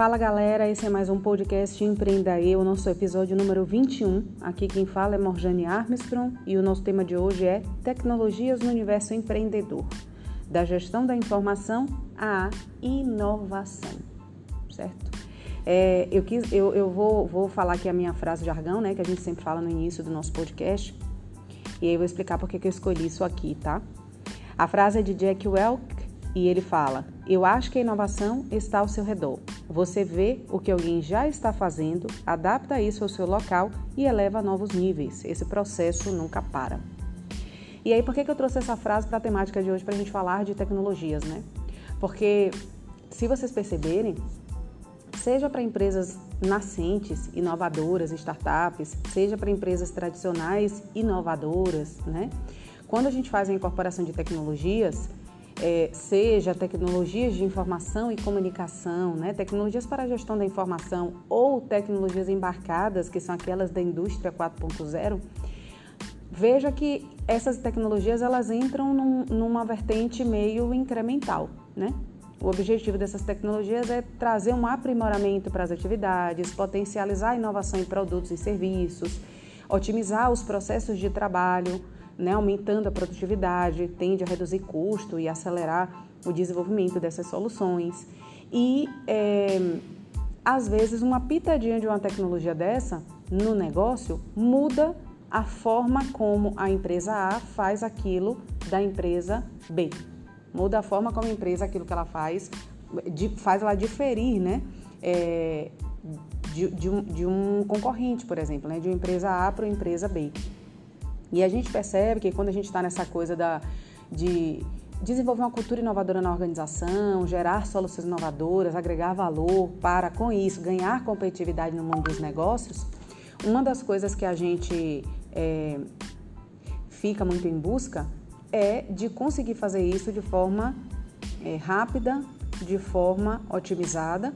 Fala galera, esse é mais um podcast Empreenda Eu, nosso episódio número 21. Aqui quem fala é Morjane Armstrong e o nosso tema de hoje é Tecnologias no Universo Empreendedor, da gestão da informação à inovação, certo? É, eu quis, eu, eu vou, vou falar aqui a minha frase de jargão, né, que a gente sempre fala no início do nosso podcast, e aí eu vou explicar por que eu escolhi isso aqui, tá? A frase é de Jack Welch e ele fala: Eu acho que a inovação está ao seu redor. Você vê o que alguém já está fazendo, adapta isso ao seu local e eleva a novos níveis. Esse processo nunca para. E aí, por que, eu trouxe essa frase para a temática de hoje para a gente falar de tecnologias, né? Porque, se vocês perceberem, seja para empresas nascentes, inovadoras, startups, seja para empresas tradicionais, inovadoras, né? Quando a gente faz a incorporação de tecnologias, é, seja tecnologias de informação e comunicação, né, tecnologias para a gestão da informação ou tecnologias embarcadas, que são aquelas da indústria 4.0, veja que essas tecnologias elas entram num, numa vertente meio incremental, né? O objetivo dessas tecnologias é trazer um aprimoramento para as atividades, potencializar a inovação em produtos e serviços, otimizar os processos de trabalho, né, aumentando a produtividade, tende a reduzir custo e acelerar o desenvolvimento dessas soluções. E é, às vezes uma pitadinha de uma tecnologia dessa no negócio muda a forma como a empresa A faz aquilo da empresa B. Muda a forma como a empresa aquilo que ela faz, faz ela diferir, né? É, de, de, um, de um concorrente, por exemplo, né? de uma empresa A para uma empresa B. E a gente percebe que quando a gente está nessa coisa da, de desenvolver uma cultura inovadora na organização, gerar soluções inovadoras, agregar valor para, com isso, ganhar competitividade no mundo dos negócios, uma das coisas que a gente é, fica muito em busca é de conseguir fazer isso de forma é, rápida, de forma otimizada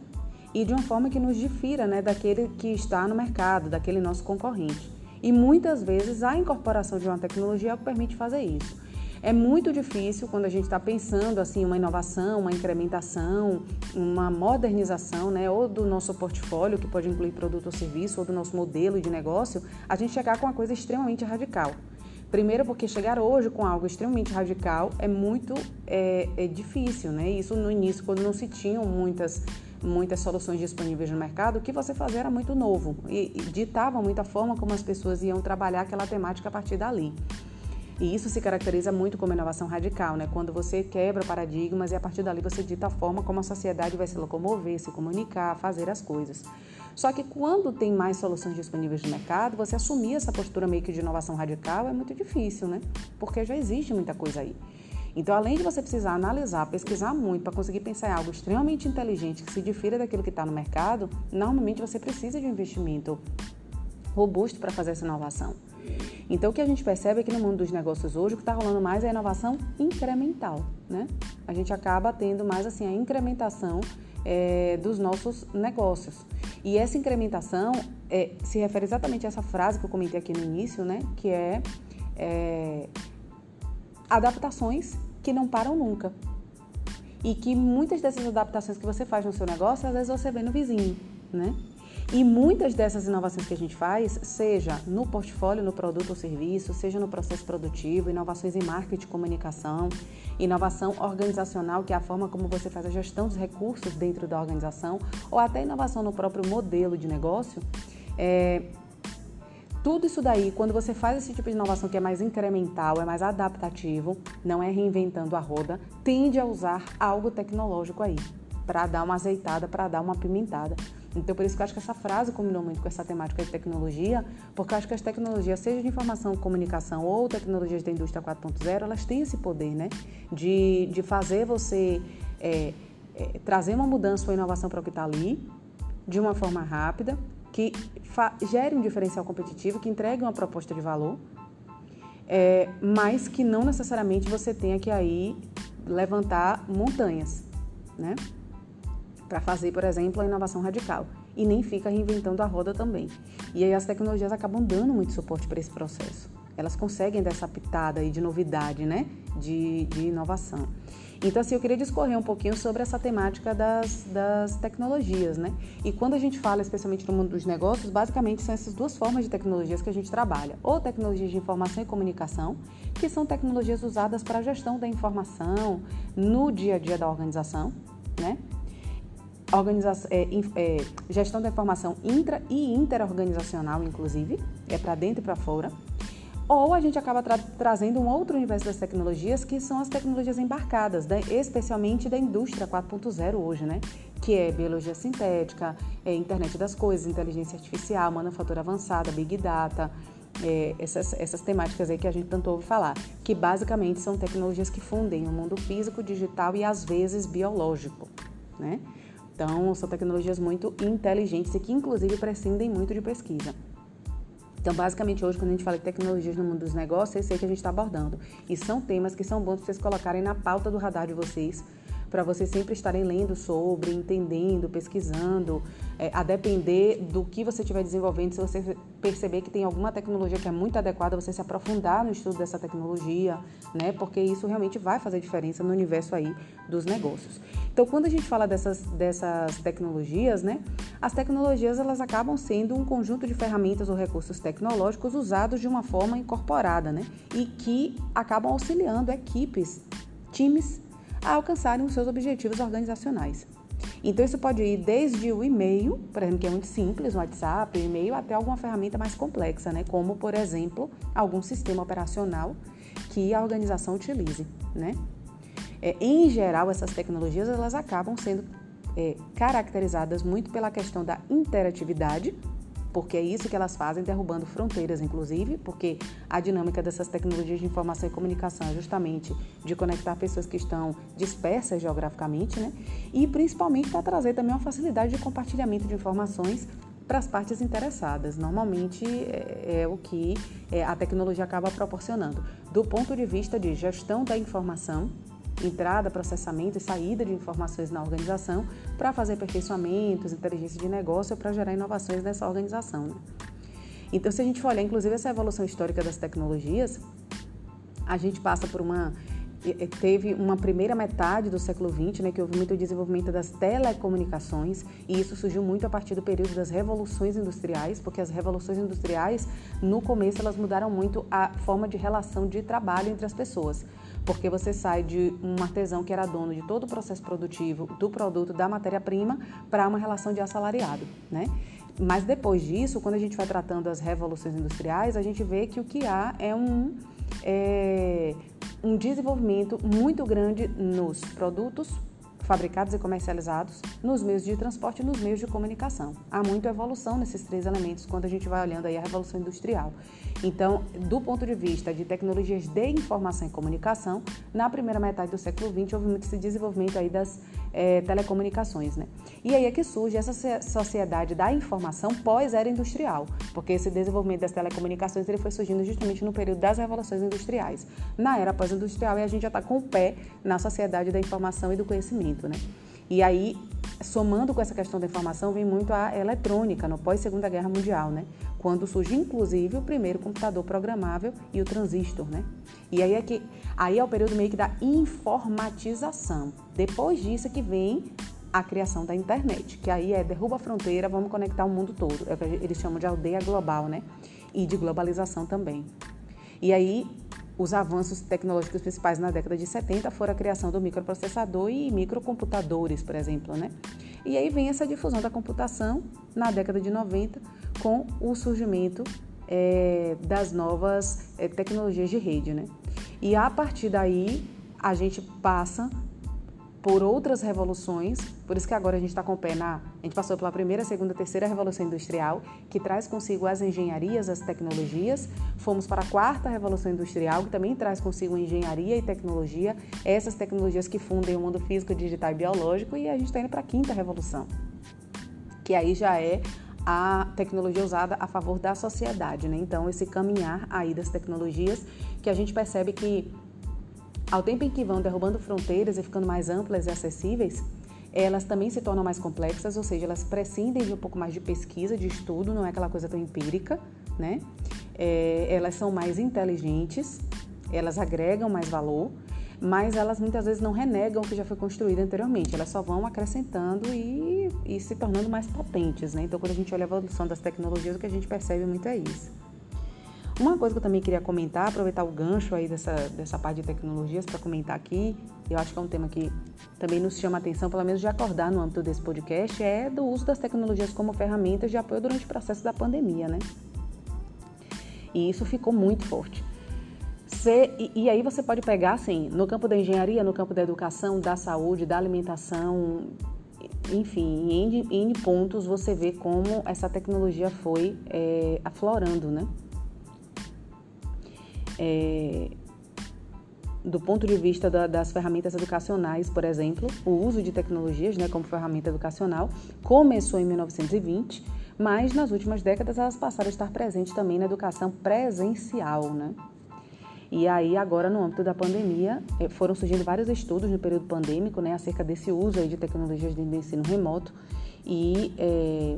e de uma forma que nos difira né, daquele que está no mercado, daquele nosso concorrente. E muitas vezes a incorporação de uma tecnologia é permite fazer isso. É muito difícil quando a gente está pensando assim uma inovação, uma incrementação, uma modernização, né, ou do nosso portfólio que pode incluir produto ou serviço, ou do nosso modelo de negócio, a gente chegar com uma coisa extremamente radical. Primeiro, porque chegar hoje com algo extremamente radical é muito é, é difícil, né? Isso no início, quando não se tinham muitas muitas soluções disponíveis no mercado, o que você fazia era muito novo e, e ditava muito a forma como as pessoas iam trabalhar aquela temática a partir dali. E isso se caracteriza muito como inovação radical, né? Quando você quebra paradigmas e a partir dali você dita a forma como a sociedade vai se locomover, se comunicar, fazer as coisas. Só que quando tem mais soluções disponíveis no mercado, você assumir essa postura meio que de inovação radical é muito difícil, né? Porque já existe muita coisa aí. Então, além de você precisar analisar, pesquisar muito para conseguir pensar em algo extremamente inteligente que se difira daquilo que está no mercado, normalmente você precisa de um investimento robusto para fazer essa inovação. Então, o que a gente percebe é no mundo dos negócios hoje, o que está rolando mais é a inovação incremental, né? A gente acaba tendo mais assim a incrementação é, dos nossos negócios. E essa incrementação é, se refere exatamente a essa frase que eu comentei aqui no início, né? Que é, é adaptações que não param nunca. E que muitas dessas adaptações que você faz no seu negócio, às vezes você vê no vizinho, né? E muitas dessas inovações que a gente faz, seja no portfólio, no produto ou serviço, seja no processo produtivo, inovações em marketing comunicação, inovação organizacional, que é a forma como você faz a gestão dos recursos dentro da organização, ou até inovação no próprio modelo de negócio, é, tudo isso daí, quando você faz esse tipo de inovação que é mais incremental, é mais adaptativo, não é reinventando a roda, tende a usar algo tecnológico aí, para dar uma azeitada, para dar uma pimentada. Então, por isso que eu acho que essa frase combinou muito com essa temática de tecnologia, porque eu acho que as tecnologias, seja de informação, comunicação ou tecnologias da indústria 4.0, elas têm esse poder, né? De, de fazer você é, é, trazer uma mudança ou inovação para o que está ali, de uma forma rápida, que gere um diferencial competitivo, que entregue uma proposta de valor, é, mas que não necessariamente você tenha que aí levantar montanhas, né? Para fazer, por exemplo, a inovação radical. E nem fica reinventando a roda também. E aí as tecnologias acabam dando muito suporte para esse processo. Elas conseguem dessa pitada aí de novidade, né? De, de inovação. Então, assim, eu queria discorrer um pouquinho sobre essa temática das, das tecnologias, né? E quando a gente fala, especialmente no mundo dos negócios, basicamente são essas duas formas de tecnologias que a gente trabalha. Ou tecnologias de informação e comunicação, que são tecnologias usadas para a gestão da informação no dia a dia da organização, né? É, é, gestão da informação intra e interorganizacional, inclusive, é para dentro e para fora. Ou a gente acaba tra trazendo um outro universo das tecnologias, que são as tecnologias embarcadas, né? especialmente da indústria 4.0 hoje, né? Que é biologia sintética, é internet das coisas, inteligência artificial, manufatura avançada, big data, é, essas, essas temáticas aí que a gente tanto ouve falar, que basicamente são tecnologias que fundem o mundo físico, digital e às vezes biológico, né? Então, são tecnologias muito inteligentes e que inclusive prescindem muito de pesquisa. Então, basicamente, hoje, quando a gente fala de tecnologias no mundo dos negócios, é que a gente está abordando. E são temas que são bons para vocês colocarem na pauta do radar de vocês, para vocês sempre estarem lendo sobre, entendendo, pesquisando, é, a depender do que você estiver desenvolvendo, se você perceber que tem alguma tecnologia que é muito adequada, você se aprofundar no estudo dessa tecnologia, né? Porque isso realmente vai fazer diferença no universo aí dos negócios. Então, quando a gente fala dessas, dessas tecnologias, né? As tecnologias elas acabam sendo um conjunto de ferramentas ou recursos tecnológicos usados de uma forma incorporada, né? E que acabam auxiliando equipes, times a alcançarem os seus objetivos organizacionais. Então, isso pode ir desde o e-mail, por exemplo, que é muito simples, o WhatsApp, o e-mail, até alguma ferramenta mais complexa, né? como, por exemplo, algum sistema operacional que a organização utilize. Né? É, em geral, essas tecnologias elas acabam sendo é, caracterizadas muito pela questão da interatividade, porque é isso que elas fazem, derrubando fronteiras, inclusive, porque a dinâmica dessas tecnologias de informação e comunicação é justamente de conectar pessoas que estão dispersas geograficamente, né? E principalmente para trazer também uma facilidade de compartilhamento de informações para as partes interessadas. Normalmente é, é o que é, a tecnologia acaba proporcionando. Do ponto de vista de gestão da informação, entrada, processamento e saída de informações na organização para fazer aperfeiçoamentos, inteligência de negócio para gerar inovações nessa organização. Né? Então, se a gente for olhar, inclusive, essa evolução histórica das tecnologias, a gente passa por uma teve uma primeira metade do século XX, né, que houve muito desenvolvimento das telecomunicações, e isso surgiu muito a partir do período das revoluções industriais, porque as revoluções industriais, no começo, elas mudaram muito a forma de relação de trabalho entre as pessoas porque você sai de um artesão que era dono de todo o processo produtivo do produto, da matéria-prima, para uma relação de assalariado, né? Mas depois disso, quando a gente vai tratando as revoluções industriais, a gente vê que o que há é um, é, um desenvolvimento muito grande nos produtos fabricados e comercializados, nos meios de transporte e nos meios de comunicação. Há muita evolução nesses três elementos quando a gente vai olhando aí a Revolução Industrial. Então, do ponto de vista de tecnologias de informação e comunicação, na primeira metade do século XX houve muito esse desenvolvimento aí das é, telecomunicações, né? E aí é que surge essa sociedade da informação pós-era industrial, porque esse desenvolvimento das telecomunicações ele foi surgindo justamente no período das revoluções industriais. Na era pós-industrial, a gente já está com o pé na sociedade da informação e do conhecimento, né? E aí, somando com essa questão da informação, vem muito a eletrônica no pós-segunda guerra mundial, né? Quando surge inclusive o primeiro computador programável e o transistor, né? E aí é que aí é o período meio que da informatização. Depois disso é que vem a criação da internet, que aí é derruba a fronteira, vamos conectar o mundo todo. É o que eles chamam de aldeia global, né? E de globalização também. E aí os avanços tecnológicos principais na década de 70 foram a criação do microprocessador e microcomputadores, por exemplo, né? E aí vem essa difusão da computação na década de 90 com o surgimento é, das novas é, tecnologias de rede, né? E a partir daí a gente passa por outras revoluções, por isso que agora a gente está com o pé na. A gente passou pela primeira, segunda, terceira revolução industrial, que traz consigo as engenharias, as tecnologias. Fomos para a quarta revolução industrial, que também traz consigo engenharia e tecnologia, essas tecnologias que fundem o mundo físico, digital e biológico, e a gente está indo para a quinta revolução, que aí já é a tecnologia usada a favor da sociedade, né? Então, esse caminhar aí das tecnologias, que a gente percebe que ao tempo em que vão derrubando fronteiras e ficando mais amplas e acessíveis, elas também se tornam mais complexas, ou seja, elas prescindem de um pouco mais de pesquisa, de estudo, não é aquela coisa tão empírica, né? É, elas são mais inteligentes, elas agregam mais valor, mas elas muitas vezes não renegam o que já foi construído anteriormente, elas só vão acrescentando e, e se tornando mais potentes, né? Então, quando a gente olha a evolução das tecnologias, o que a gente percebe muito é isso. Uma coisa que eu também queria comentar, aproveitar o gancho aí dessa, dessa parte de tecnologias para comentar aqui, eu acho que é um tema que também nos chama a atenção, pelo menos de acordar no âmbito desse podcast, é do uso das tecnologias como ferramentas de apoio durante o processo da pandemia, né? E isso ficou muito forte. Cê, e, e, aí você pode pegar, assim, no campo da engenharia, no campo da educação, da saúde, da alimentação, enfim, em pontos você vê como essa tecnologia foi é, aflorando, né? É, do ponto de vista da, das ferramentas educacionais, por exemplo, o uso de tecnologias né, como ferramenta educacional começou em 1920, mas nas últimas décadas elas passaram a estar presentes também na educação presencial. Né? E aí, agora, no âmbito da pandemia, eh, foram surgindo vários estudos no período pandêmico né, acerca desse uso de tecnologias de ensino remoto e é,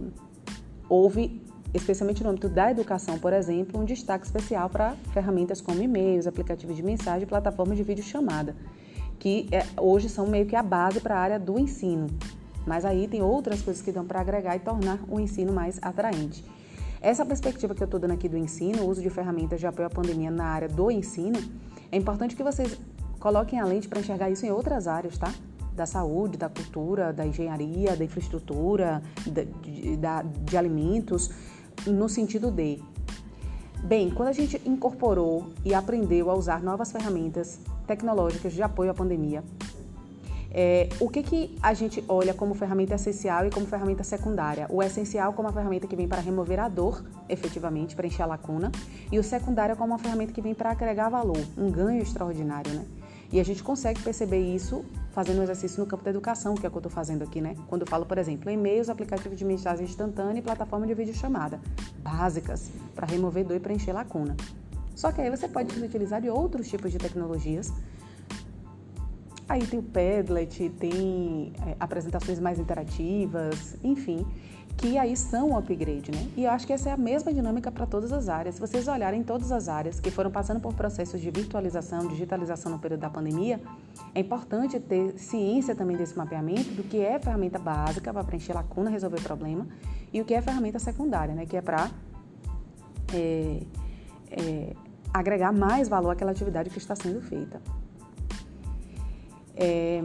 houve especialmente no âmbito da educação, por exemplo, um destaque especial para ferramentas como e-mails, aplicativos de mensagem e plataformas de videochamada, que é, hoje são meio que a base para a área do ensino. Mas aí tem outras coisas que dão para agregar e tornar o ensino mais atraente. Essa perspectiva que eu estou dando aqui do ensino, o uso de ferramentas de apoio à pandemia na área do ensino, é importante que vocês coloquem a lente para enxergar isso em outras áreas, tá? da saúde, da cultura, da engenharia, da infraestrutura, de, de, de alimentos, no sentido de, bem, quando a gente incorporou e aprendeu a usar novas ferramentas tecnológicas de apoio à pandemia, é, o que, que a gente olha como ferramenta essencial e como ferramenta secundária? O essencial como uma ferramenta que vem para remover a dor, efetivamente, para encher a lacuna, e o secundário como uma ferramenta que vem para agregar valor, um ganho extraordinário, né? E a gente consegue perceber isso fazendo um exercício no campo da educação, que é o que eu estou fazendo aqui, né? Quando eu falo, por exemplo, e-mails, aplicativos de mensagem instantânea e plataforma de videochamada, básicas, para remover dor e preencher lacuna. Só que aí você pode utilizar de outros tipos de tecnologias. Aí tem o Padlet, tem é, apresentações mais interativas, enfim que aí são um upgrade, né? E eu acho que essa é a mesma dinâmica para todas as áreas. Se vocês olharem todas as áreas que foram passando por processos de virtualização, digitalização no período da pandemia, é importante ter ciência também desse mapeamento do que é ferramenta básica para preencher lacuna, resolver problema, e o que é ferramenta secundária, né? Que é para é, é, agregar mais valor àquela atividade que está sendo feita. É,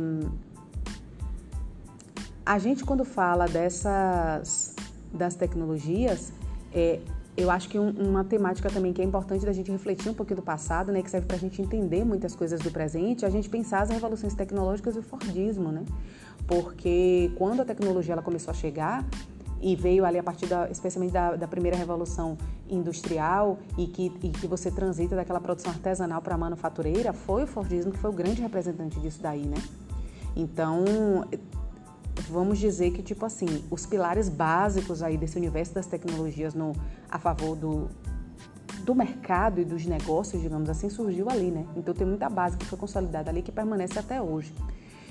a gente quando fala dessas das tecnologias, é, eu acho que um, uma temática também que é importante da gente refletir um pouquinho do passado, né, que serve para a gente entender muitas coisas do presente, é a gente pensar as revoluções tecnológicas e o Fordismo, né? Porque quando a tecnologia ela começou a chegar e veio ali a partir da, especialmente da, da primeira revolução industrial e que, e que você transita daquela produção artesanal para a manufatureira, foi o Fordismo que foi o grande representante disso daí, né? Então, vamos dizer que tipo assim, os pilares básicos aí desse universo das tecnologias no a favor do do mercado e dos negócios, digamos assim, surgiu ali, né? Então tem muita base que foi consolidada ali que permanece até hoje.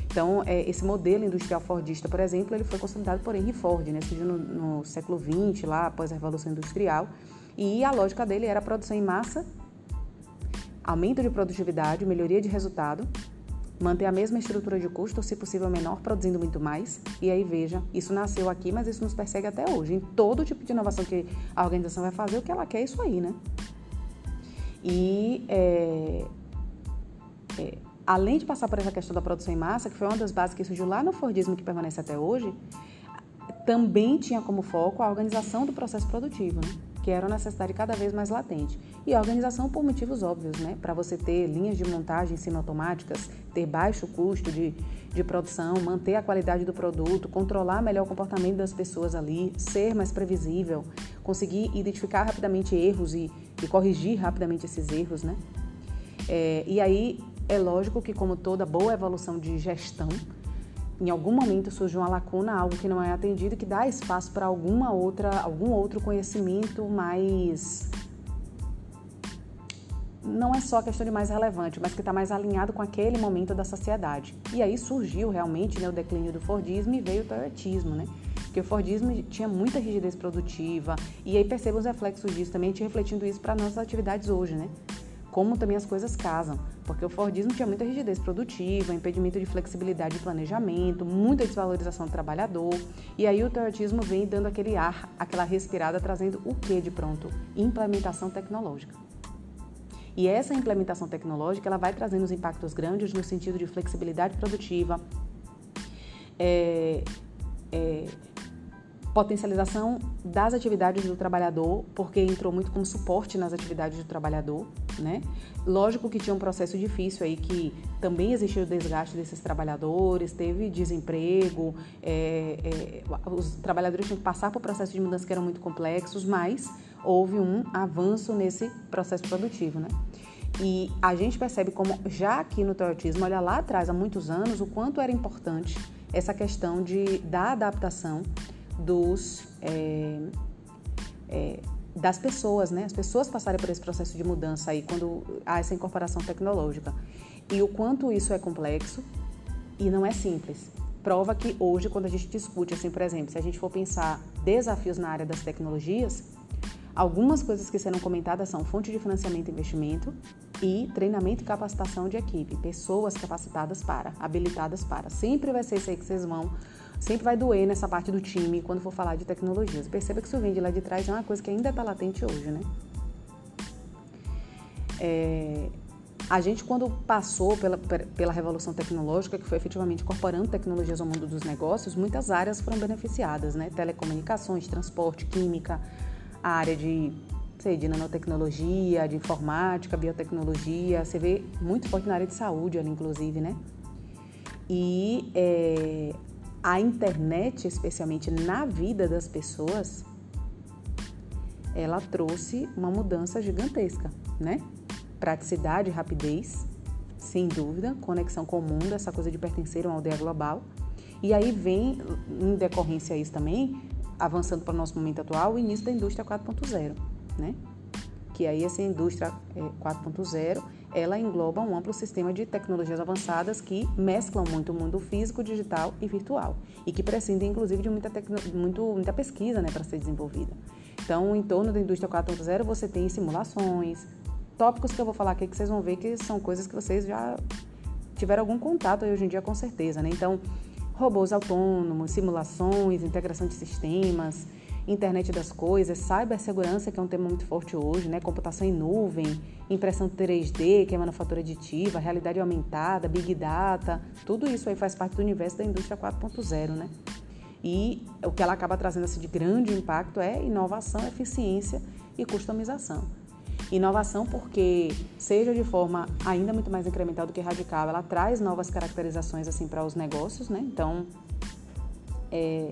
Então, é, esse modelo industrial fordista, por exemplo, ele foi consolidado por Henry Ford, né? Surgiu no, no século XX, lá após a Revolução Industrial. E a lógica dele era produção em massa, aumento de produtividade, melhoria de resultado manter a mesma estrutura de custo, ou se possível menor, produzindo muito mais. E aí veja, isso nasceu aqui, mas isso nos persegue até hoje. Em todo tipo de inovação que a organização vai fazer, o que ela quer é isso aí, né? E é, é, além de passar por essa questão da produção em massa, que foi uma das bases que surgiu lá no Fordismo que permanece até hoje, também tinha como foco a organização do processo produtivo, né? Que era uma necessidade cada vez mais latente. E organização por motivos óbvios, né? Para você ter linhas de montagem semi-automáticas, ter baixo custo de, de produção, manter a qualidade do produto, controlar melhor o comportamento das pessoas ali, ser mais previsível, conseguir identificar rapidamente erros e, e corrigir rapidamente esses erros, né? É, e aí é lógico que, como toda boa evolução de gestão, em algum momento surge uma lacuna, algo que não é atendido, que dá espaço para alguma outra, algum outro conhecimento mais não é só a questão de mais relevante, mas que está mais alinhado com aquele momento da sociedade. E aí surgiu realmente né, o declínio do Fordismo e veio o Toyotismo, né? Porque o Fordismo tinha muita rigidez produtiva e aí perceba os reflexos disso também, te refletindo isso para nossas atividades hoje, né? Como também as coisas casam, porque o Fordismo tinha muita rigidez produtiva, impedimento de flexibilidade de planejamento, muita desvalorização do trabalhador, e aí o Toyotismo vem dando aquele ar, aquela respirada, trazendo o que de pronto? Implementação tecnológica. E essa implementação tecnológica ela vai trazendo os impactos grandes no sentido de flexibilidade produtiva, é, é, potencialização das atividades do trabalhador, porque entrou muito como suporte nas atividades do trabalhador, né? Lógico que tinha um processo difícil aí que também existiu o desgaste desses trabalhadores, teve desemprego, é, é, os trabalhadores tinham que passar por processos de mudança que eram muito complexos, mas houve um avanço nesse processo produtivo, né? E a gente percebe como já aqui no Toyotismo, olha lá atrás, há muitos anos, o quanto era importante essa questão de, da adaptação dos, é, é, das pessoas, né? As pessoas passarem por esse processo de mudança aí quando há essa incorporação tecnológica. E o quanto isso é complexo e não é simples. Prova que hoje, quando a gente discute, assim, por exemplo, se a gente for pensar desafios na área das tecnologias, algumas coisas que serão comentadas são fonte de financiamento e investimento e treinamento e capacitação de equipe, pessoas capacitadas para, habilitadas para. Sempre vai ser isso aí que vocês vão sempre vai doer nessa parte do time quando for falar de tecnologias. Perceba que isso vem de lá de trás é uma coisa que ainda está latente hoje, né? É, a gente, quando passou pela, pela revolução tecnológica, que foi efetivamente incorporando tecnologias ao mundo dos negócios, muitas áreas foram beneficiadas, né? Telecomunicações, transporte, química, a área de, sei, de nanotecnologia, de informática, biotecnologia. Você vê muito forte na área de saúde, ali, inclusive, né? E é, a internet, especialmente na vida das pessoas, ela trouxe uma mudança gigantesca, né? Praticidade, rapidez, sem dúvida, conexão com o mundo, essa coisa de pertencer a uma aldeia global. E aí vem, em decorrência a isso também, avançando para o nosso momento atual, o início da indústria 4.0, né? Que aí essa indústria 4.0 é, ela engloba um amplo sistema de tecnologias avançadas que mesclam muito o mundo físico, digital e virtual e que prescindem inclusive de muita, muito, muita pesquisa né, para ser desenvolvida. Então, em torno da indústria 4.0 você tem simulações, tópicos que eu vou falar aqui que vocês vão ver que são coisas que vocês já tiveram algum contato hoje em dia com certeza, né? Então, robôs autônomos, simulações, integração de sistemas, internet das coisas, cibersegurança, que é um tema muito forte hoje, né? Computação em nuvem, impressão 3D, que é manufatura aditiva, realidade aumentada, big data, tudo isso aí faz parte do universo da indústria 4.0, né? E o que ela acaba trazendo assim, de grande impacto é inovação, eficiência e customização. Inovação porque, seja de forma ainda muito mais incremental do que radical, ela traz novas caracterizações assim para os negócios, né? Então, é,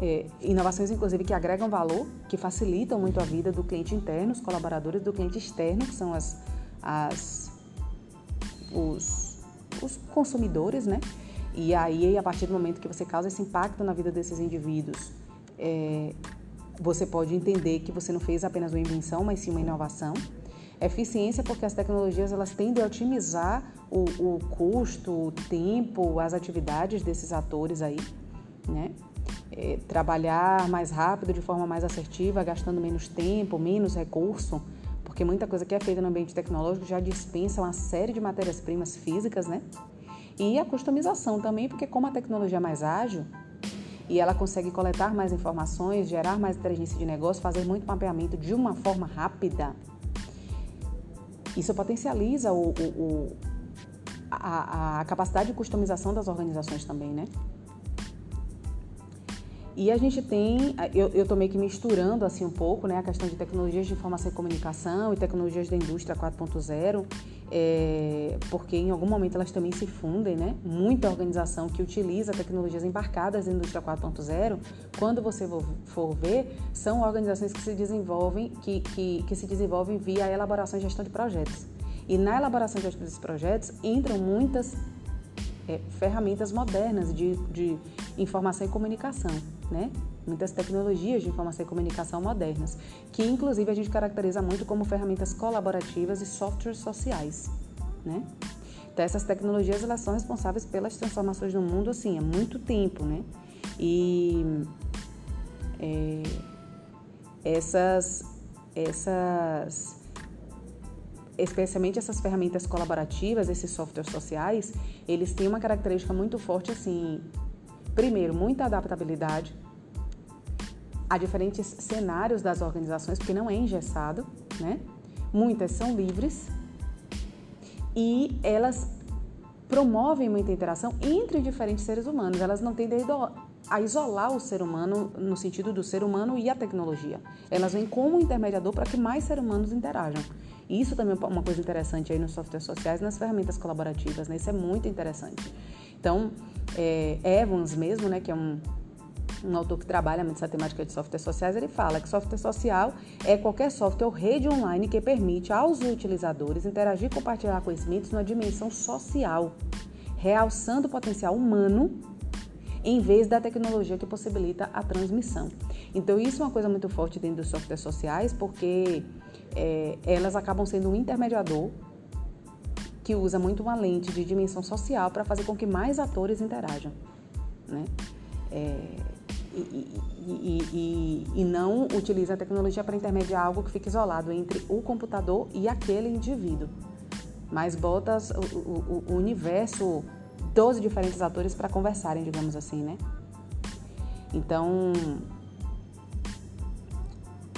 é, inovações, inclusive, que agregam valor, que facilitam muito a vida do cliente interno, os colaboradores do cliente externo, que são as, as, os, os consumidores, né? E aí, a partir do momento que você causa esse impacto na vida desses indivíduos, é, você pode entender que você não fez apenas uma invenção, mas sim uma inovação. Eficiência, porque as tecnologias elas tendem a otimizar o, o custo, o tempo, as atividades desses atores aí, né? É, trabalhar mais rápido, de forma mais assertiva, gastando menos tempo, menos recurso, porque muita coisa que é feita no ambiente tecnológico já dispensa uma série de matérias-primas físicas, né? E a customização também, porque como a tecnologia é mais ágil e ela consegue coletar mais informações, gerar mais inteligência de negócio, fazer muito mapeamento de uma forma rápida, isso potencializa o, o, o a, a capacidade de customização das organizações também, né? E a gente tem, eu, eu meio que misturando assim um pouco, né, a questão de tecnologias de informação e comunicação e tecnologias da indústria 4.0, é, porque em algum momento elas também se fundem, né? Muita organização que utiliza tecnologias embarcadas da indústria 4.0, quando você for ver, são organizações que se desenvolvem, que, que, que se desenvolvem via elaboração e gestão de projetos. E na elaboração e gestão desses projetos entram muitas é, ferramentas modernas de, de informação e comunicação, né? Muitas tecnologias de informação e comunicação modernas, que inclusive a gente caracteriza muito como ferramentas colaborativas e softwares sociais, né? Então essas tecnologias elas são responsáveis pelas transformações no mundo assim há muito tempo, né? E é, essas essas especialmente essas ferramentas colaborativas, esses softwares sociais, eles têm uma característica muito forte assim, primeiro, muita adaptabilidade a diferentes cenários das organizações, porque não é engessado, né? Muitas são livres e elas promovem muita interação entre diferentes seres humanos. Elas não tendem a isolar o ser humano no sentido do ser humano e a tecnologia. Elas vêm como intermediador para que mais seres humanos interajam. Isso também é uma coisa interessante aí nos softwares sociais, nas ferramentas colaborativas, né? Isso é muito interessante. Então, é, Evans mesmo, né, que é um, um autor que trabalha muito essa temática de softwares sociais, ele fala que software social é qualquer software ou rede online que permite aos utilizadores interagir e compartilhar conhecimentos numa dimensão social, realçando o potencial humano em vez da tecnologia que possibilita a transmissão. Então, isso é uma coisa muito forte dentro dos softwares sociais, porque é, elas acabam sendo um intermediador que usa muito uma lente de dimensão social para fazer com que mais atores interajam. Né? É, e, e, e, e, não utiliza a tecnologia para intermediar algo que fique isolado entre o computador e aquele indivíduo, mas bota o, o, o universo dos diferentes atores para conversarem, digamos assim, né? Então,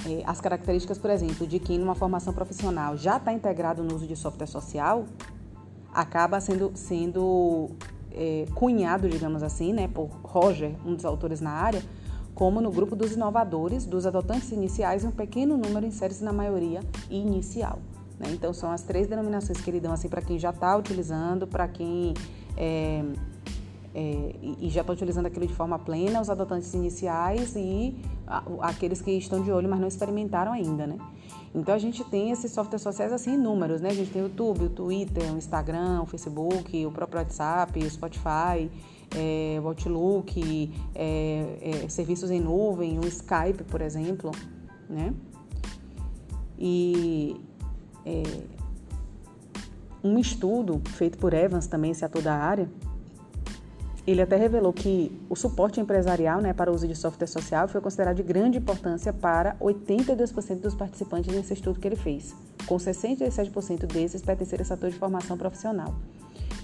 é, as características, por exemplo, de quem numa formação profissional já está integrado no uso de software social, acaba sendo, sendo é, cunhado, digamos assim, né, por Roger, um dos autores na área, como no grupo dos inovadores, dos adotantes iniciais, um pequeno número insere-se na maioria inicial. Né? Então, são as três denominações que ele dão assim, para quem já está utilizando, para quem é, é, e já está utilizando aquilo de forma plena, os adotantes iniciais e aqueles que estão de olho, mas não experimentaram ainda, né? Então a gente tem esses softwares sociais assim inúmeros, né? A gente tem o YouTube, o Twitter, o Instagram, o Facebook, o próprio WhatsApp, o Spotify, é, o Outlook, é, é, serviços em nuvem, o Skype, por exemplo, né? E é, um estudo feito por Evans, também esse ator da área, ele até revelou que o suporte empresarial né, para o uso de software social foi considerado de grande importância para 82% dos participantes nesse estudo que ele fez, com 67% desses pertencerem a setor de formação profissional.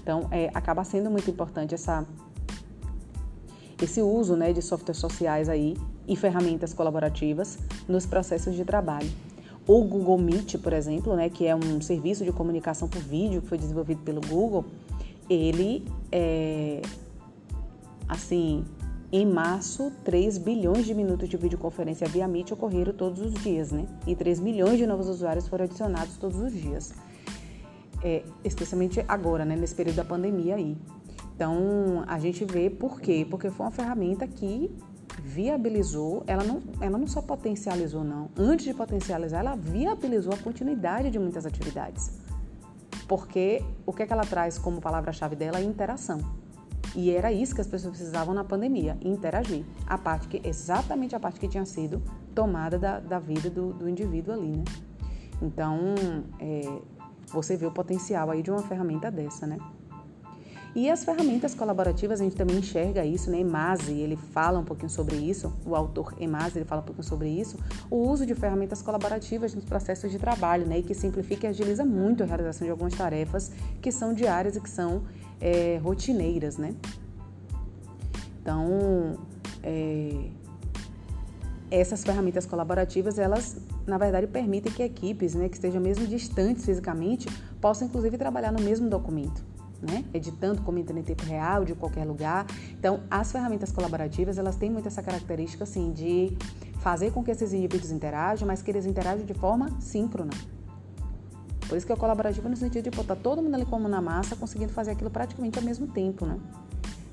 Então, é, acaba sendo muito importante essa, esse uso né, de softwares sociais aí e ferramentas colaborativas nos processos de trabalho. O Google Meet, por exemplo, né, que é um serviço de comunicação por vídeo que foi desenvolvido pelo Google, ele é, Assim, em março, 3 bilhões de minutos de videoconferência via Meet ocorreram todos os dias, né? E 3 milhões de novos usuários foram adicionados todos os dias. É, especialmente agora, né? Nesse período da pandemia aí. Então, a gente vê por quê? Porque foi uma ferramenta que viabilizou, ela não, ela não só potencializou, não. Antes de potencializar, ela viabilizou a continuidade de muitas atividades. Porque o que, é que ela traz como palavra-chave dela é interação. E era isso que as pessoas precisavam na pandemia, interagir. A parte que, exatamente a parte que tinha sido tomada da, da vida do, do indivíduo ali, né? Então, é, você vê o potencial aí de uma ferramenta dessa, né? E as ferramentas colaborativas, a gente também enxerga isso, né? Emase, ele fala um pouquinho sobre isso, o autor Emase, ele fala um pouquinho sobre isso, o uso de ferramentas colaborativas nos processos de trabalho, né? E que simplifica e agiliza muito a realização de algumas tarefas que são diárias e que são é, rotineiras, né? Então, é, essas ferramentas colaborativas, elas, na verdade, permitem que equipes, né, que estejam mesmo distantes fisicamente, possam, inclusive, trabalhar no mesmo documento, né? Editando, comentando em tempo real, de qualquer lugar. Então, as ferramentas colaborativas, elas têm muito essa característica, assim, de fazer com que esses indivíduos interajam, mas que eles interajam de forma síncrona, por isso que é colaborativo no sentido de botar todo mundo ali como na massa, conseguindo fazer aquilo praticamente ao mesmo tempo, né?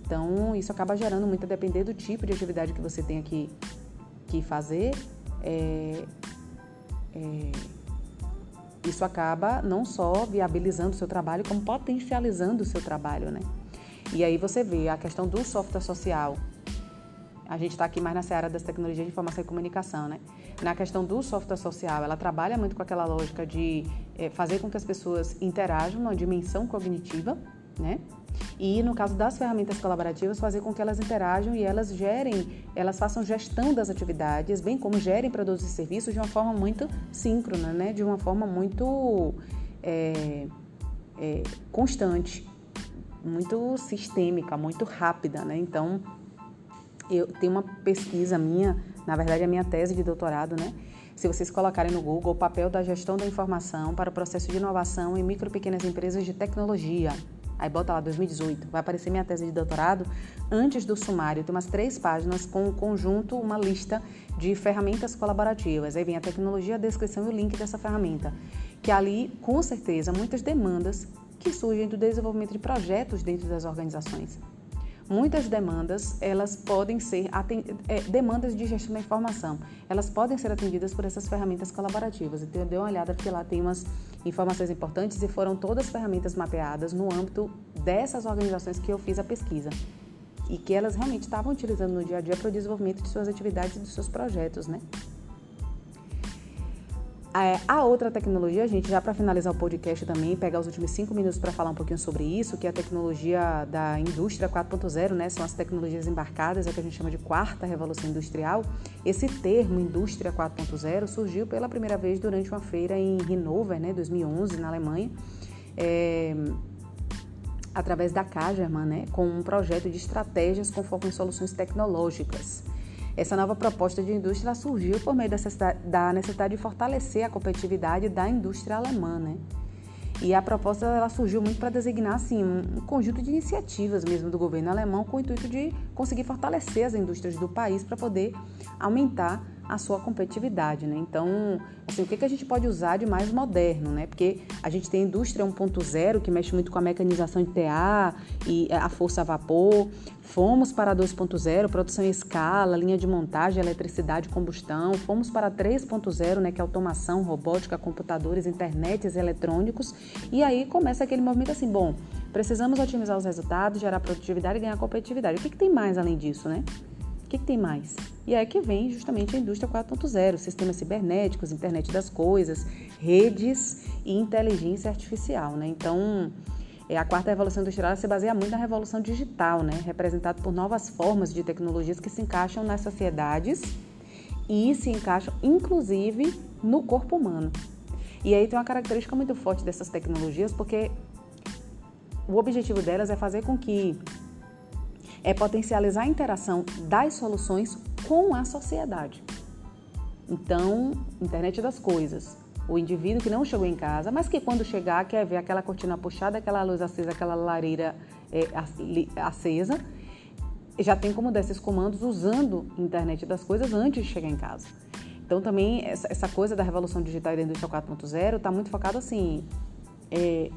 Então, isso acaba gerando muito a depender do tipo de atividade que você tem que, que fazer. É, é, isso acaba não só viabilizando o seu trabalho, como potencializando o seu trabalho, né? E aí você vê a questão do software social. A gente está aqui mais na seara das tecnologias de informação e comunicação, né? Na questão do software social, ela trabalha muito com aquela lógica de é, fazer com que as pessoas interajam numa dimensão cognitiva, né? E no caso das ferramentas colaborativas, fazer com que elas interajam e elas gerem, elas façam gestão das atividades, bem como gerem produtos e serviços de uma forma muito síncrona, né? De uma forma muito é, é, constante, muito sistêmica, muito rápida, né? Então, eu tenho uma pesquisa minha, na verdade, a minha tese de doutorado, né? Se vocês colocarem no Google o papel da gestão da informação para o processo de inovação em micro e pequenas empresas de tecnologia, aí bota lá 2018, vai aparecer minha tese de doutorado antes do sumário, tem umas três páginas com um conjunto, uma lista de ferramentas colaborativas. Aí vem a tecnologia, a descrição e o link dessa ferramenta, que ali, com certeza, muitas demandas que surgem do desenvolvimento de projetos dentro das organizações. Muitas demandas, elas podem ser é, demandas de gestão da informação, elas podem ser atendidas por essas ferramentas colaborativas. Então, dei uma olhada porque lá tem umas informações importantes e foram todas ferramentas mapeadas no âmbito dessas organizações que eu fiz a pesquisa e que elas realmente estavam utilizando no dia a dia para o desenvolvimento de suas atividades e dos seus projetos, né? É, a outra tecnologia, gente, já para finalizar o podcast também, pegar os últimos cinco minutos para falar um pouquinho sobre isso, que é a tecnologia da indústria 4.0, né? São as tecnologias embarcadas, é o que a gente chama de quarta revolução industrial. Esse termo, indústria 4.0, surgiu pela primeira vez durante uma feira em Hannover, né, 2011, na Alemanha, é, através da Cagerman, né, com um projeto de estratégias com foco em soluções tecnológicas. Essa nova proposta de indústria surgiu por meio da necessidade de fortalecer a competitividade da indústria alemã, né? E a proposta ela surgiu muito para designar assim, um conjunto de iniciativas mesmo do governo alemão com o intuito de conseguir fortalecer as indústrias do país para poder aumentar a sua competitividade, né? Então, assim, o que, que a gente pode usar de mais moderno, né? Porque a gente tem a indústria 1.0 que mexe muito com a mecanização de TA e a força a vapor. Fomos para 2.0, produção em escala, linha de montagem, eletricidade, combustão. Fomos para 3.0, né, que é automação, robótica, computadores, internets eletrônicos. E aí começa aquele movimento assim, bom, precisamos otimizar os resultados, gerar produtividade e ganhar competitividade. O que, que tem mais além disso, né? Que, que tem mais? E é que vem justamente a indústria 4.0, sistemas cibernéticos, internet das coisas, redes e inteligência artificial, né? Então, é, a quarta revolução industrial se baseia muito na revolução digital, né? Representada por novas formas de tecnologias que se encaixam nas sociedades e se encaixam, inclusive, no corpo humano. E aí tem uma característica muito forte dessas tecnologias, porque o objetivo delas é fazer com que é potencializar a interação das soluções com a sociedade. Então, internet das coisas. O indivíduo que não chegou em casa, mas que quando chegar quer ver aquela cortina puxada, aquela luz acesa, aquela lareira é, acesa, já tem como dar esses comandos usando internet das coisas antes de chegar em casa. Então, também, essa, essa coisa da revolução digital e da indústria 4.0 está muito focado assim, é,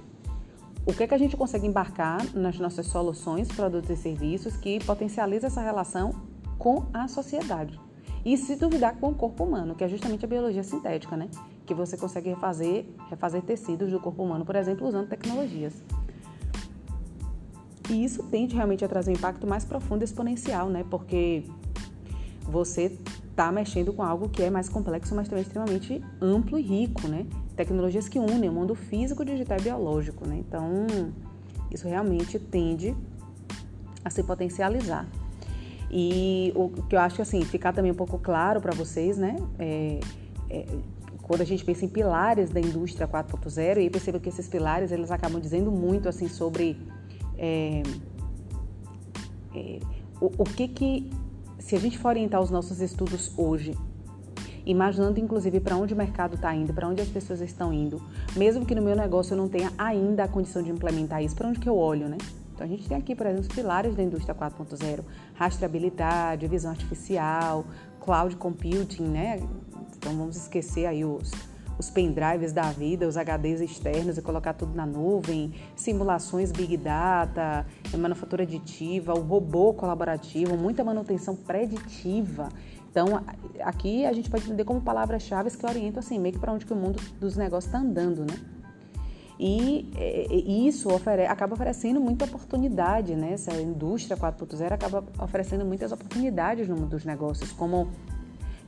o que, é que a gente consegue embarcar nas nossas soluções, produtos e serviços que potencializa essa relação com a sociedade. E se duvidar com o corpo humano, que é justamente a biologia sintética, né? Que você consegue refazer, refazer tecidos do corpo humano, por exemplo, usando tecnologias. E isso tende realmente a trazer um impacto mais profundo e exponencial, né? Porque você está mexendo com algo que é mais complexo, mas também extremamente amplo e rico, né? Tecnologias que unem o mundo físico, digital e biológico, né? Então, isso realmente tende a se potencializar. E o que eu acho que assim, ficar também um pouco claro para vocês, né? É, é, quando a gente pensa em pilares da indústria 4.0, e perceba que esses pilares eles acabam dizendo muito assim sobre é, é o, o que que se a gente for orientar os nossos estudos hoje, imaginando inclusive para onde o mercado está indo, para onde as pessoas estão indo, mesmo que no meu negócio eu não tenha ainda a condição de implementar isso, para onde que eu olho, né? Então a gente tem aqui, por exemplo, os pilares da indústria 4.0, rastreabilidade, visão artificial, cloud computing, né? Então vamos esquecer aí os os pendrives da vida, os HDs externos e colocar tudo na nuvem, simulações Big Data, manufatura aditiva, o robô colaborativo, muita manutenção preditiva. Então, aqui a gente pode entender como palavras-chave que orientam assim, meio que para onde que o mundo dos negócios está andando, né? E, e isso ofere, acaba oferecendo muita oportunidade, né? Essa indústria 4.0 acaba oferecendo muitas oportunidades no mundo dos negócios, como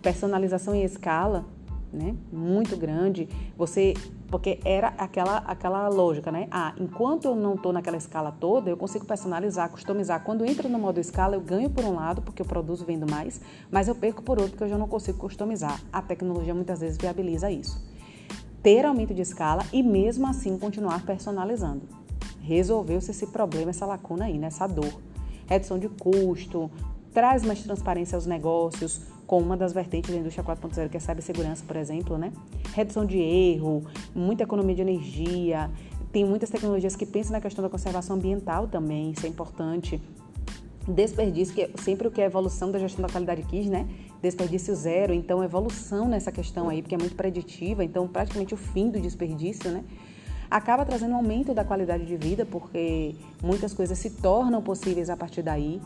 personalização em escala, né? Muito grande. Você, porque era aquela aquela lógica, né? Ah, enquanto eu não estou naquela escala toda, eu consigo personalizar, customizar. Quando entra no modo escala, eu ganho por um lado porque eu produzo vendo mais, mas eu perco por outro porque eu já não consigo customizar. A tecnologia muitas vezes viabiliza isso. ter aumento de escala e mesmo assim continuar personalizando. Resolveu-se esse problema, essa lacuna aí, nessa dor. Redução de custo, traz mais transparência aos negócios, com uma das vertentes da indústria 4.0, que é a cibersegurança, por exemplo, né? Redução de erro, muita economia de energia, tem muitas tecnologias que pensam na questão da conservação ambiental também, isso é importante. Desperdício, que é sempre o que é evolução da gestão da qualidade quis, né? Desperdício zero, então evolução nessa questão aí, porque é muito preditiva, então praticamente o fim do desperdício, né? Acaba trazendo um aumento da qualidade de vida, porque muitas coisas se tornam possíveis a partir daí.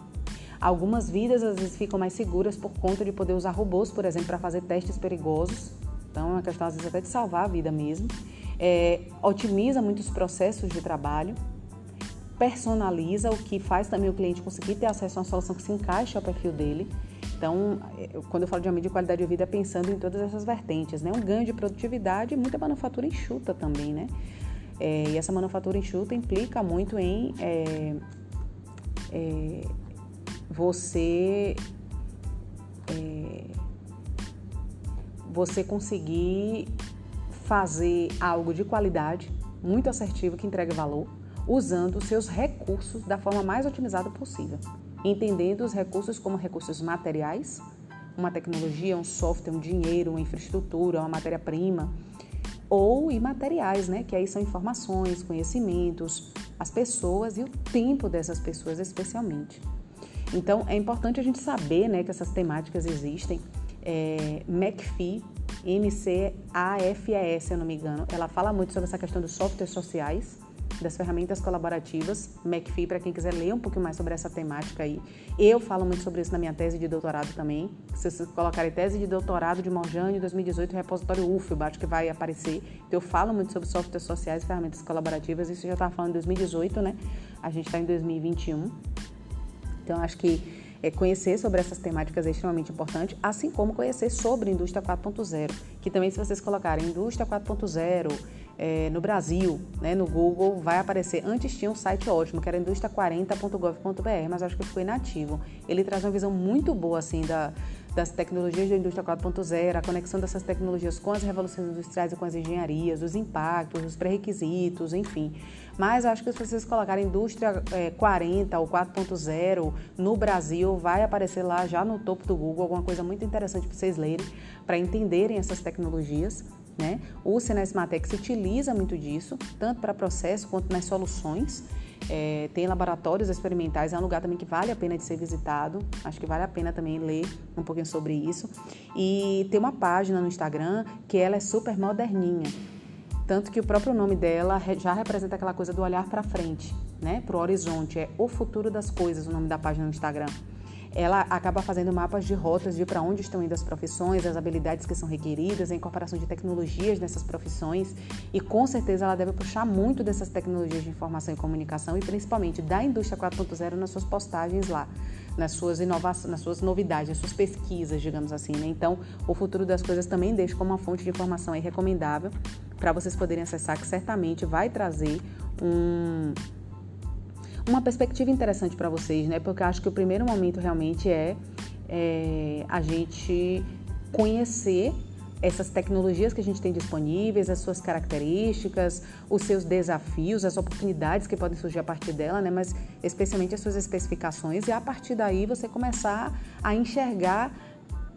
Algumas vidas às vezes ficam mais seguras por conta de poder usar robôs, por exemplo, para fazer testes perigosos. Então é uma questão às vezes até de salvar a vida mesmo. É, otimiza muitos processos de trabalho, personaliza, o que faz também o cliente conseguir ter acesso a uma solução que se encaixe ao perfil dele. Então, é, quando eu falo de aumento de qualidade de vida, é pensando em todas essas vertentes, né? Um ganho de produtividade e muita manufatura enxuta também, né? É, e essa manufatura enxuta implica muito em é, é, você é, você conseguir fazer algo de qualidade, muito assertivo, que entregue valor, usando os seus recursos da forma mais otimizada possível, entendendo os recursos como recursos materiais, uma tecnologia, um software, um dinheiro, uma infraestrutura, uma matéria-prima, ou imateriais, né, que aí são informações, conhecimentos, as pessoas e o tempo dessas pessoas especialmente. Então, é importante a gente saber né, que essas temáticas existem. É, McPhee, M-C-A-F-E-S, se eu não me engano, ela fala muito sobre essa questão dos softwares sociais, das ferramentas colaborativas. McPhee, para quem quiser ler um pouquinho mais sobre essa temática aí. Eu falo muito sobre isso na minha tese de doutorado também. Se vocês colocarem tese de doutorado de Morjane 2018, repositório UFB, acho que vai aparecer. Então, eu falo muito sobre softwares sociais e ferramentas colaborativas. Isso já estava falando em 2018, né? A gente está em 2021. Então, acho que é, conhecer sobre essas temáticas é extremamente importante, assim como conhecer sobre indústria 4.0, que também se vocês colocarem indústria 4.0 é, no Brasil, né, no Google, vai aparecer. Antes tinha um site ótimo, que era indústria40.gov.br, mas acho que ficou inativo. Ele traz uma visão muito boa assim da, das tecnologias da indústria 4.0, a conexão dessas tecnologias com as revoluções industriais e com as engenharias, os impactos, os pré-requisitos, enfim. Mas acho que se vocês colocarem indústria é, 40 ou 4.0 no Brasil, vai aparecer lá já no topo do Google alguma coisa muito interessante para vocês lerem, para entenderem essas tecnologias. Né? O Senesmatex utiliza muito disso, tanto para processo quanto nas soluções. É, tem laboratórios experimentais, é um lugar também que vale a pena de ser visitado. Acho que vale a pena também ler um pouquinho sobre isso. E tem uma página no Instagram que ela é super moderninha. Tanto que o próprio nome dela já representa aquela coisa do olhar para frente, né? Para o horizonte. É o futuro das coisas, o nome da página no Instagram ela acaba fazendo mapas de rotas de para onde estão indo as profissões, as habilidades que são requeridas, a incorporação de tecnologias nessas profissões e com certeza ela deve puxar muito dessas tecnologias de informação e comunicação e principalmente da indústria 4.0 nas suas postagens lá, nas suas inovações, nas suas novidades, nas suas pesquisas, digamos assim. Né? Então, o futuro das coisas também deixa como uma fonte de informação recomendável para vocês poderem acessar, que certamente vai trazer um uma perspectiva interessante para vocês, né? Porque eu acho que o primeiro momento realmente é, é a gente conhecer essas tecnologias que a gente tem disponíveis, as suas características, os seus desafios, as oportunidades que podem surgir a partir dela, né? mas especialmente as suas especificações, e a partir daí você começar a enxergar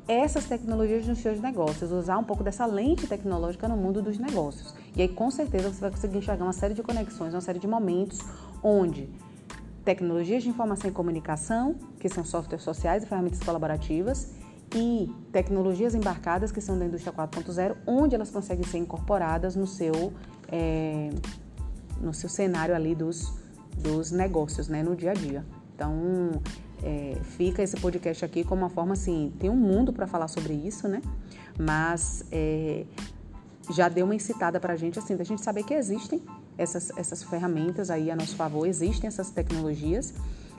essas tecnologias nos seus negócios, usar um pouco dessa lente tecnológica no mundo dos negócios. E aí, com certeza, você vai conseguir enxergar uma série de conexões, uma série de momentos onde tecnologias de informação e comunicação, que são softwares sociais e ferramentas colaborativas, e tecnologias embarcadas, que são da indústria 4.0, onde elas conseguem ser incorporadas no seu, é, no seu cenário ali dos, dos negócios, né, no dia a dia. Então, é, fica esse podcast aqui como uma forma assim, tem um mundo para falar sobre isso, né? Mas é, já deu uma incitada para a gente, assim, da gente saber que existem essas, essas ferramentas aí a nosso favor, existem essas tecnologias.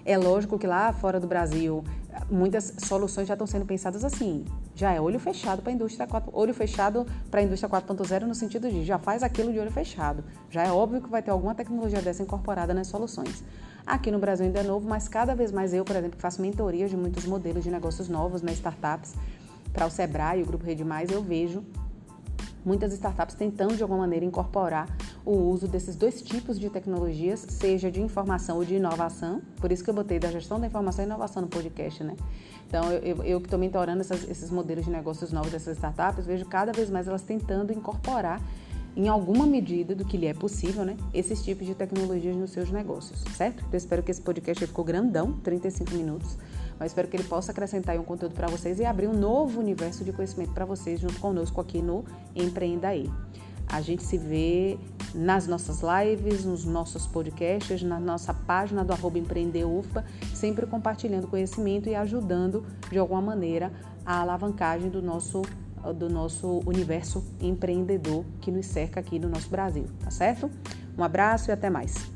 É lógico que lá fora do Brasil, muitas soluções já estão sendo pensadas assim. Já é olho fechado para a indústria 4, olho fechado para a indústria 4.0 no sentido de já faz aquilo de olho fechado. Já é óbvio que vai ter alguma tecnologia dessa incorporada nas soluções. Aqui no Brasil ainda é novo, mas cada vez mais eu, por exemplo, faço mentorias de muitos modelos de negócios novos, né, startups, para o Sebrae, o Grupo Rede Mais, eu vejo muitas startups tentando de alguma maneira incorporar o uso desses dois tipos de tecnologias, seja de informação ou de inovação. Por isso que eu botei da gestão da informação e inovação no podcast, né? Então, eu, que estou mentorando essas, esses modelos de negócios novos dessas startups, vejo cada vez mais elas tentando incorporar em alguma medida do que lhe é possível, né, esses tipos de tecnologias nos seus negócios, certo? Então, eu espero que esse podcast ficou grandão, 35 minutos, mas espero que ele possa acrescentar um conteúdo para vocês e abrir um novo universo de conhecimento para vocês junto conosco aqui no Empreenda aí. A gente se vê nas nossas lives, nos nossos podcasts, na nossa página do arroba empreendeufa, sempre compartilhando conhecimento e ajudando de alguma maneira a alavancagem do nosso do nosso universo empreendedor que nos cerca aqui no nosso Brasil, tá certo? Um abraço e até mais.